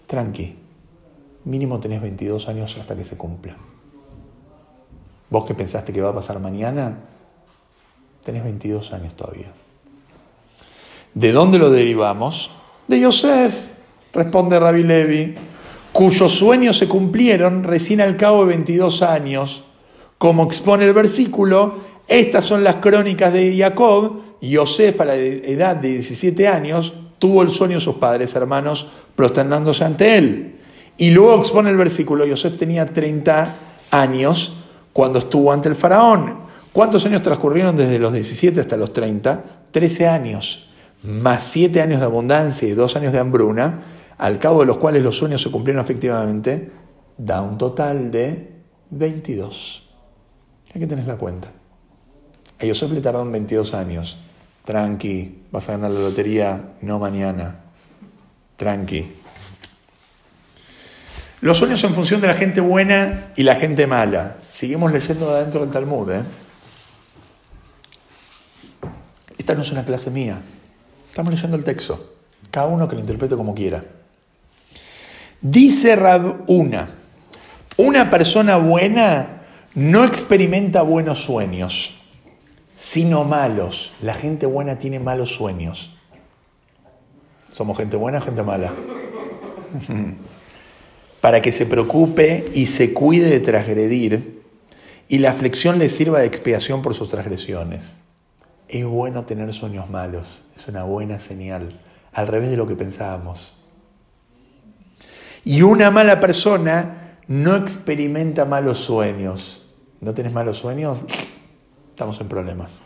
Tranqui, mínimo tenés 22 años hasta que se cumpla. Vos que pensaste que va a pasar mañana, tenés 22 años todavía. ¿De dónde lo derivamos? De Yosef, responde Rabbi Levi, cuyos sueños se cumplieron recién al cabo de 22 años. Como expone el versículo, estas son las crónicas de Jacob. Yosef, a la edad de 17 años, tuvo el sueño de sus padres hermanos prosternándose ante él. Y luego expone el versículo, Yosef tenía 30 años cuando estuvo ante el faraón. ¿Cuántos años transcurrieron desde los 17 hasta los 30? 13 años, más 7 años de abundancia y 2 años de hambruna, al cabo de los cuales los sueños se cumplieron efectivamente, da un total de 22. Hay que tener la cuenta. A Yosef le tardaron 22 años. Tranqui, vas a ganar la lotería, no mañana. Tranqui. Los sueños en función de la gente buena y la gente mala. Seguimos leyendo de adentro del Talmud. ¿eh? Esta no es una clase mía. Estamos leyendo el texto. Cada uno que lo interprete como quiera. Dice Rab una, una persona buena no experimenta buenos sueños, sino malos. La gente buena tiene malos sueños. ¿Somos gente buena o gente mala? para que se preocupe y se cuide de transgredir y la aflicción le sirva de expiación por sus transgresiones. Es bueno tener sueños malos, es una buena señal, al revés de lo que pensábamos. Y una mala persona no experimenta malos sueños. ¿No tenés malos sueños? Estamos en problemas.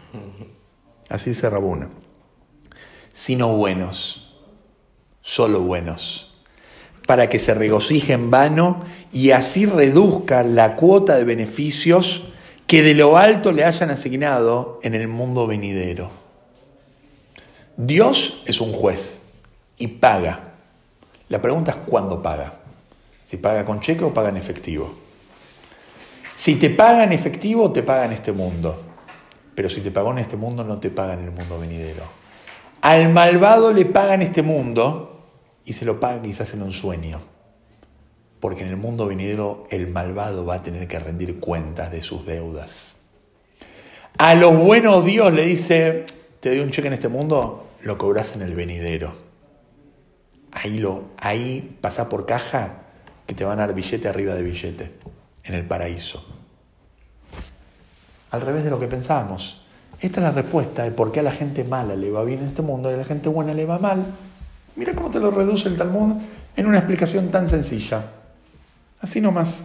Así dice Rabuna. Sino buenos, solo buenos para que se regocije en vano y así reduzca la cuota de beneficios que de lo alto le hayan asignado en el mundo venidero. Dios es un juez y paga. La pregunta es cuándo paga. Si paga con cheque o paga en efectivo. Si te paga en efectivo, te paga en este mundo. Pero si te pagó en este mundo, no te paga en el mundo venidero. Al malvado le paga en este mundo y se lo paga quizás en un sueño. Porque en el mundo venidero el malvado va a tener que rendir cuentas de sus deudas. A los buenos Dios le dice, te doy un cheque en este mundo, lo cobras en el venidero. Ahí, lo, ahí pasa por caja que te van a dar billete arriba de billete, en el paraíso. Al revés de lo que pensábamos. Esta es la respuesta de por qué a la gente mala le va bien en este mundo y a la gente buena le va mal Mira cómo te lo reduce el Talmud en una explicación tan sencilla. Así nomás.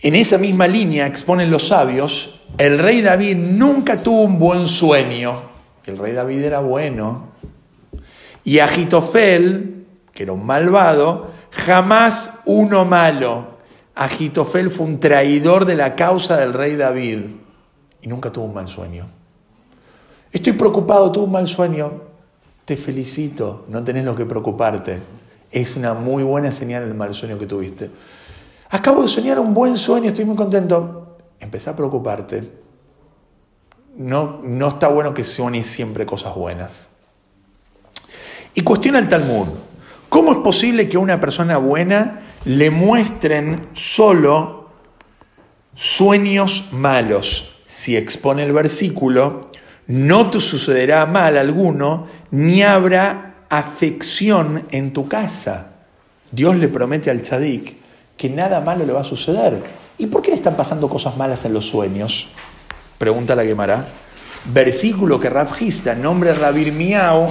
En esa misma línea exponen los sabios, el rey David nunca tuvo un buen sueño. El rey David era bueno. Y Agitofel, que era un malvado, jamás uno malo. Agitofel fue un traidor de la causa del rey David y nunca tuvo un mal sueño. Estoy preocupado, tuve un mal sueño. Te felicito, no tenés lo que preocuparte. Es una muy buena señal el mal sueño que tuviste. Acabo de soñar un buen sueño, estoy muy contento. Empezá a preocuparte. No, no está bueno que sueñes siempre cosas buenas. Y cuestiona el Talmud. ¿Cómo es posible que a una persona buena le muestren solo sueños malos? Si expone el versículo, no te sucederá mal alguno, ni habrá afección en tu casa. Dios le promete al tzadik que nada malo le va a suceder. ¿Y por qué le están pasando cosas malas en los sueños? Pregunta la Gemara. Versículo que Rav nombre Rav Irmiá,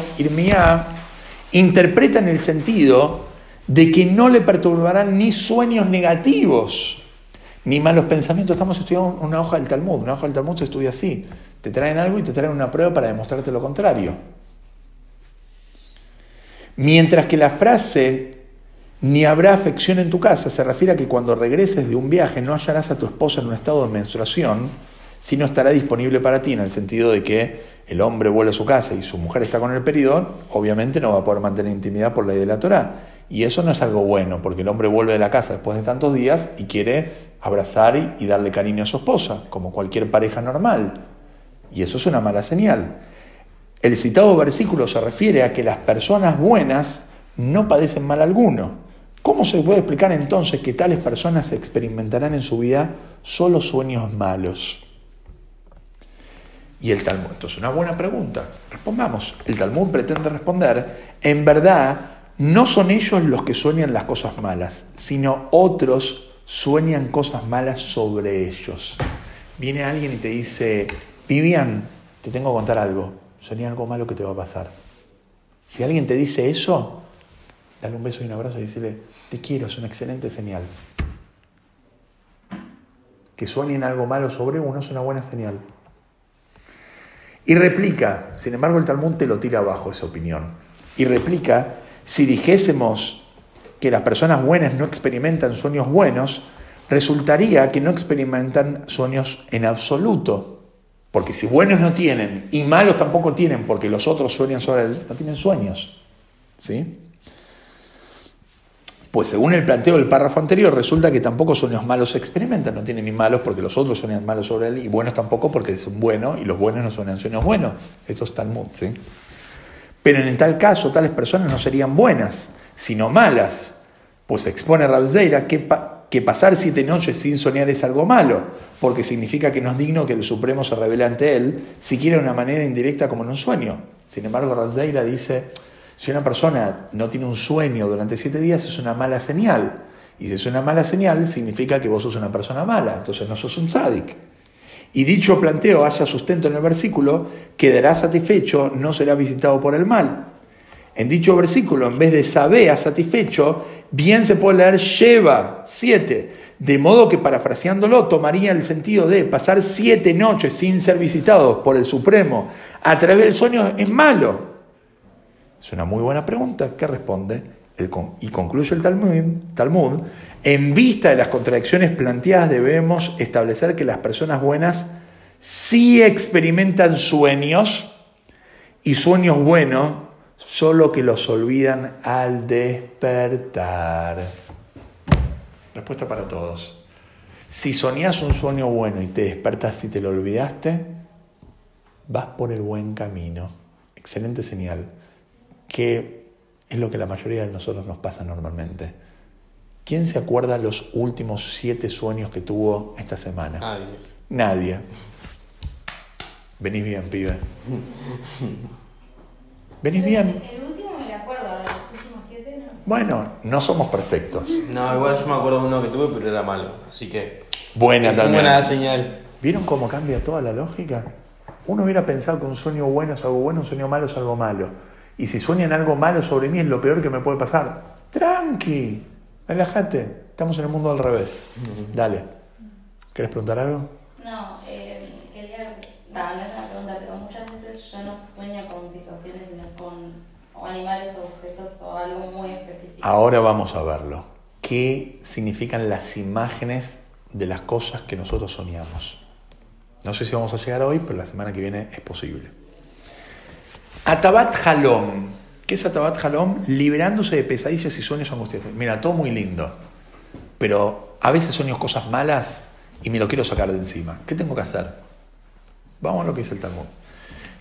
interpreta en el sentido de que no le perturbarán ni sueños negativos, ni malos pensamientos. Estamos estudiando una hoja del Talmud. Una hoja del Talmud se estudia así. Te traen algo y te traen una prueba para demostrarte lo contrario. Mientras que la frase ni habrá afección en tu casa se refiere a que cuando regreses de un viaje no hallarás a tu esposa en un estado de menstruación, sino estará disponible para ti en el sentido de que el hombre vuelve a su casa y su mujer está con el periodo, obviamente no va a poder mantener intimidad por ley de la Torah. Y eso no es algo bueno, porque el hombre vuelve de la casa después de tantos días y quiere abrazar y darle cariño a su esposa, como cualquier pareja normal. Y eso es una mala señal. El citado versículo se refiere a que las personas buenas no padecen mal alguno. ¿Cómo se puede explicar entonces que tales personas experimentarán en su vida solo sueños malos? Y el Talmud, esto es una buena pregunta. Respondamos. El Talmud pretende responder, en verdad, no son ellos los que sueñan las cosas malas, sino otros sueñan cosas malas sobre ellos. Viene alguien y te dice, Vivian, te tengo que contar algo soñé algo malo que te va a pasar. Si alguien te dice eso, dale un beso y un abrazo y decirle, te quiero, es una excelente señal. Que sueñen algo malo sobre uno es una buena señal. Y replica, sin embargo el Talmud te lo tira abajo esa opinión. Y replica, si dijésemos que las personas buenas no experimentan sueños buenos, resultaría que no experimentan sueños en absoluto. Porque si buenos no tienen y malos tampoco tienen, porque los otros sueñan sobre él, no tienen sueños. ¿Sí? Pues según el planteo del párrafo anterior, resulta que tampoco sueños malos se experimentan, no tienen ni malos porque los otros sueñan malos sobre él y buenos tampoco porque son buenos y los buenos no sueñan sueños buenos. Esto es Talmud, ¿sí? Pero en tal caso, tales personas no serían buenas, sino malas. Pues expone Rabzeira que que pasar siete noches sin soñar es algo malo, porque significa que no es digno que el Supremo se revele ante él, siquiera de una manera indirecta como en un sueño. Sin embargo, Ransdeira dice, si una persona no tiene un sueño durante siete días es una mala señal. Y si es una mala señal, significa que vos sos una persona mala, entonces no sos un tzadik. Y dicho planteo haya sustento en el versículo, quedará satisfecho, no será visitado por el mal. En dicho versículo, en vez de saber satisfecho, bien se puede leer lleva, siete. De modo que parafraseándolo tomaría el sentido de pasar siete noches sin ser visitados por el Supremo a través del sueño es malo. Es una muy buena pregunta. ¿Qué responde? y concluye el Talmud, Talmud, en vista de las contradicciones planteadas debemos establecer que las personas buenas sí experimentan sueños y sueños buenos solo que los olvidan al despertar. Respuesta para todos. Si soñás un sueño bueno y te despertas y te lo olvidaste, vas por el buen camino. Excelente señal. Que es lo que la mayoría de nosotros nos pasa normalmente. ¿Quién se acuerda los últimos siete sueños que tuvo esta semana? Nadie. Nadie. Venís bien, pibe. ¿Venís bien? El último me acuerdo, los últimos siete no. Bueno, no somos perfectos. No, igual yo me acuerdo de uno que tuve, pero era malo. Así que. Buena es también. una buena señal. ¿Vieron cómo cambia toda la lógica? Uno hubiera pensado que un sueño bueno es algo bueno, un sueño malo es algo malo. Y si sueñan algo malo sobre mí es lo peor que me puede pasar. Tranqui, relájate. Estamos en el mundo al revés. Dale. ¿Querés preguntar algo? No, eh, quería. No, no es una pregunta, pero muchas veces yo no sueño con situaciones, sino con o animales o objetos o algo muy específico. Ahora vamos a verlo. ¿Qué significan las imágenes de las cosas que nosotros soñamos? No sé si vamos a llegar hoy, pero la semana que viene es posible. Atabat Halom. ¿Qué es Atabat Halom? Liberándose de pesadillas y sueños angustiosos. Mira, todo muy lindo. Pero a veces sueño cosas malas y me lo quiero sacar de encima. ¿Qué tengo que hacer? Vamos a lo que dice el Talmud.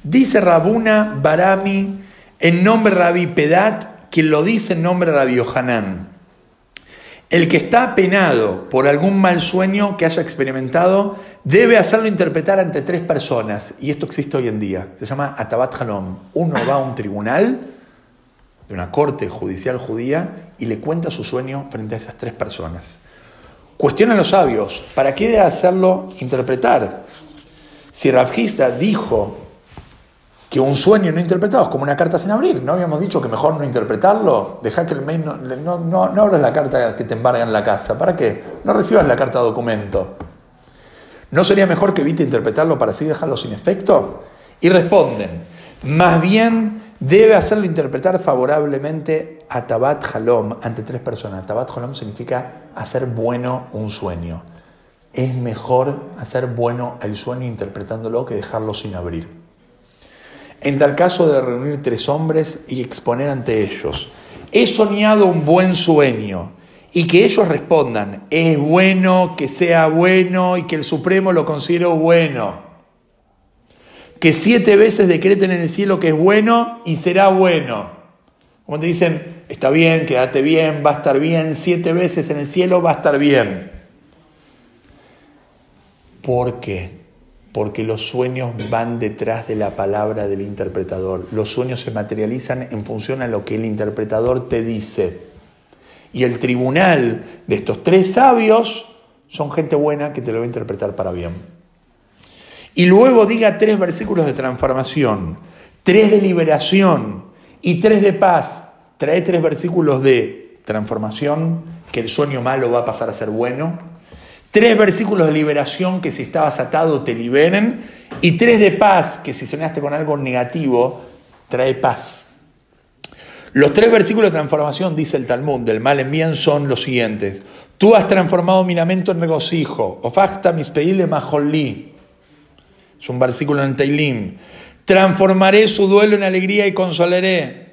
Dice Rabuna Barami en nombre Rabbi Pedat, quien lo dice en nombre Rabbi Yohanan. El que está penado por algún mal sueño que haya experimentado debe hacerlo interpretar ante tres personas. Y esto existe hoy en día. Se llama Atabat Halom. Uno va a un tribunal de una corte judicial judía y le cuenta su sueño frente a esas tres personas. Cuestiona a los sabios, ¿para qué hacerlo interpretar? Si Rabjista dijo que un sueño no interpretado es como una carta sin abrir. ¿No habíamos dicho que mejor no interpretarlo? Deja que el mail no, no, no, no abras la carta que te embarga en la casa. ¿Para qué? No recibas la carta documento. ¿No sería mejor que evite interpretarlo para así dejarlo sin efecto? Y responden, más bien debe hacerlo interpretar favorablemente a Tabat Halom ante tres personas. Tabat Halom significa hacer bueno un sueño. Es mejor hacer bueno el sueño interpretándolo que dejarlo sin abrir. En tal caso de reunir tres hombres y exponer ante ellos, he soñado un buen sueño y que ellos respondan, es bueno que sea bueno y que el Supremo lo considere bueno. Que siete veces decreten en el cielo que es bueno y será bueno. Como te dicen, está bien, quédate bien, va a estar bien, siete veces en el cielo va a estar bien. ¿Por qué? porque los sueños van detrás de la palabra del interpretador. Los sueños se materializan en función a lo que el interpretador te dice. Y el tribunal de estos tres sabios son gente buena que te lo va a interpretar para bien. Y luego diga tres versículos de transformación, tres de liberación y tres de paz. Trae tres versículos de transformación, que el sueño malo va a pasar a ser bueno Tres versículos de liberación que si estabas atado te liberen. Y tres de paz que si soñaste con algo negativo trae paz. Los tres versículos de transformación, dice el Talmud, del mal en bien son los siguientes. Tú has transformado mi lamento en regocijo. Ofachta mispeile majolí. Es un versículo en Teilim. Transformaré su duelo en alegría y consolaré.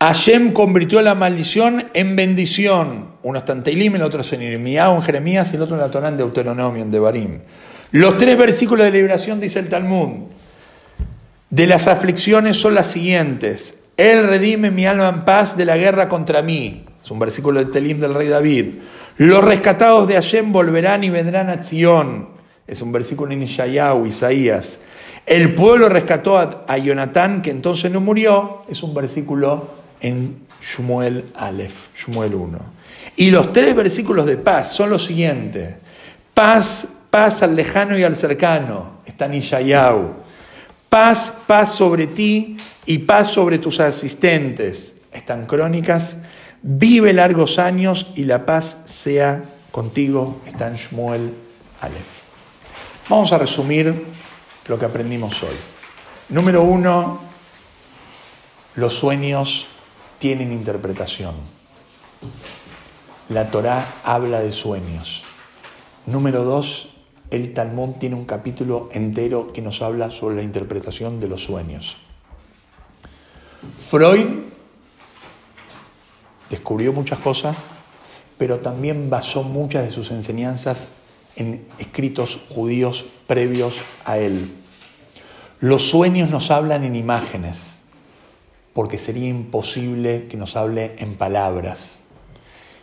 Hashem convirtió la maldición en bendición. Uno está en Teilim, el otro es en Irmiá, en Jeremías y el otro en la Torá en Deuteronomio, en Devarim. Los tres versículos de liberación, dice el Talmud, de las aflicciones son las siguientes. Él redime mi alma en paz de la guerra contra mí. Es un versículo del Telim del rey David. Los rescatados de Hashem volverán y vendrán a Sion. Es un versículo en Ishayahu, Isaías. El pueblo rescató a, Jonatán, que entonces no murió. Es un versículo en Shmuel Aleph, Shmuel 1. Y los tres versículos de paz son los siguientes. Paz, paz al lejano y al cercano, está en Ishayahu. Paz, paz sobre ti y paz sobre tus asistentes, están crónicas. Vive largos años y la paz sea contigo, está en Shmuel Aleph. Vamos a resumir lo que aprendimos hoy. Número uno, los sueños tienen interpretación. La Torá habla de sueños. Número dos, el Talmud tiene un capítulo entero que nos habla sobre la interpretación de los sueños. Freud descubrió muchas cosas, pero también basó muchas de sus enseñanzas en escritos judíos previos a él. Los sueños nos hablan en imágenes porque sería imposible que nos hable en palabras.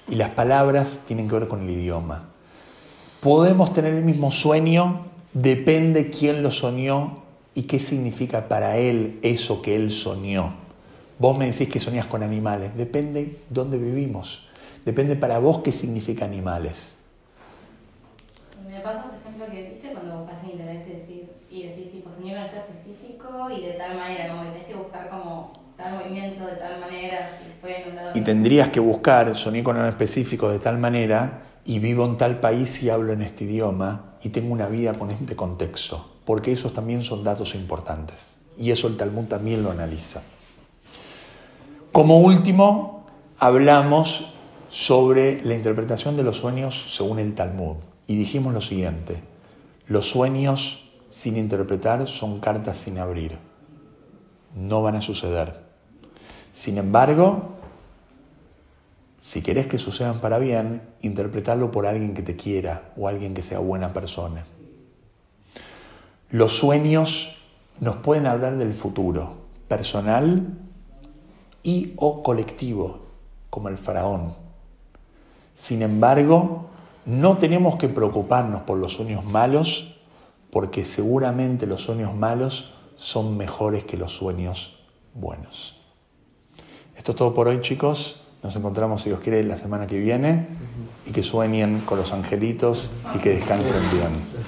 Y las palabras tienen que ver con el idioma. Podemos tener el mismo sueño, depende quién lo soñó y qué significa para él eso que él soñó. Vos me decís que soñás con animales, depende dónde vivimos, depende para vos qué significa animales. Me pasa, por ejemplo, que viste cuando vas en internet y decís, y decís tipo, soñé con esto específico y de tal manera, como que tenés que buscar como tal movimiento de tal manera, si fue Y tendrías que buscar, soné con algo específico de tal manera, y vivo en tal país y hablo en este idioma, y tengo una vida con este contexto, porque esos también son datos importantes. Y eso el Talmud también lo analiza. Como último, hablamos sobre la interpretación de los sueños según el Talmud. Y dijimos lo siguiente, los sueños sin interpretar son cartas sin abrir. No van a suceder. Sin embargo, si querés que sucedan para bien, interpretarlo por alguien que te quiera o alguien que sea buena persona. Los sueños nos pueden hablar del futuro, personal y o colectivo, como el faraón. Sin embargo, no tenemos que preocuparnos por los sueños malos, porque seguramente los sueños malos son mejores que los sueños buenos. Esto es todo por hoy, chicos. Nos encontramos, si Dios quiere, la semana que viene y que sueñen con los angelitos y que descansen bien.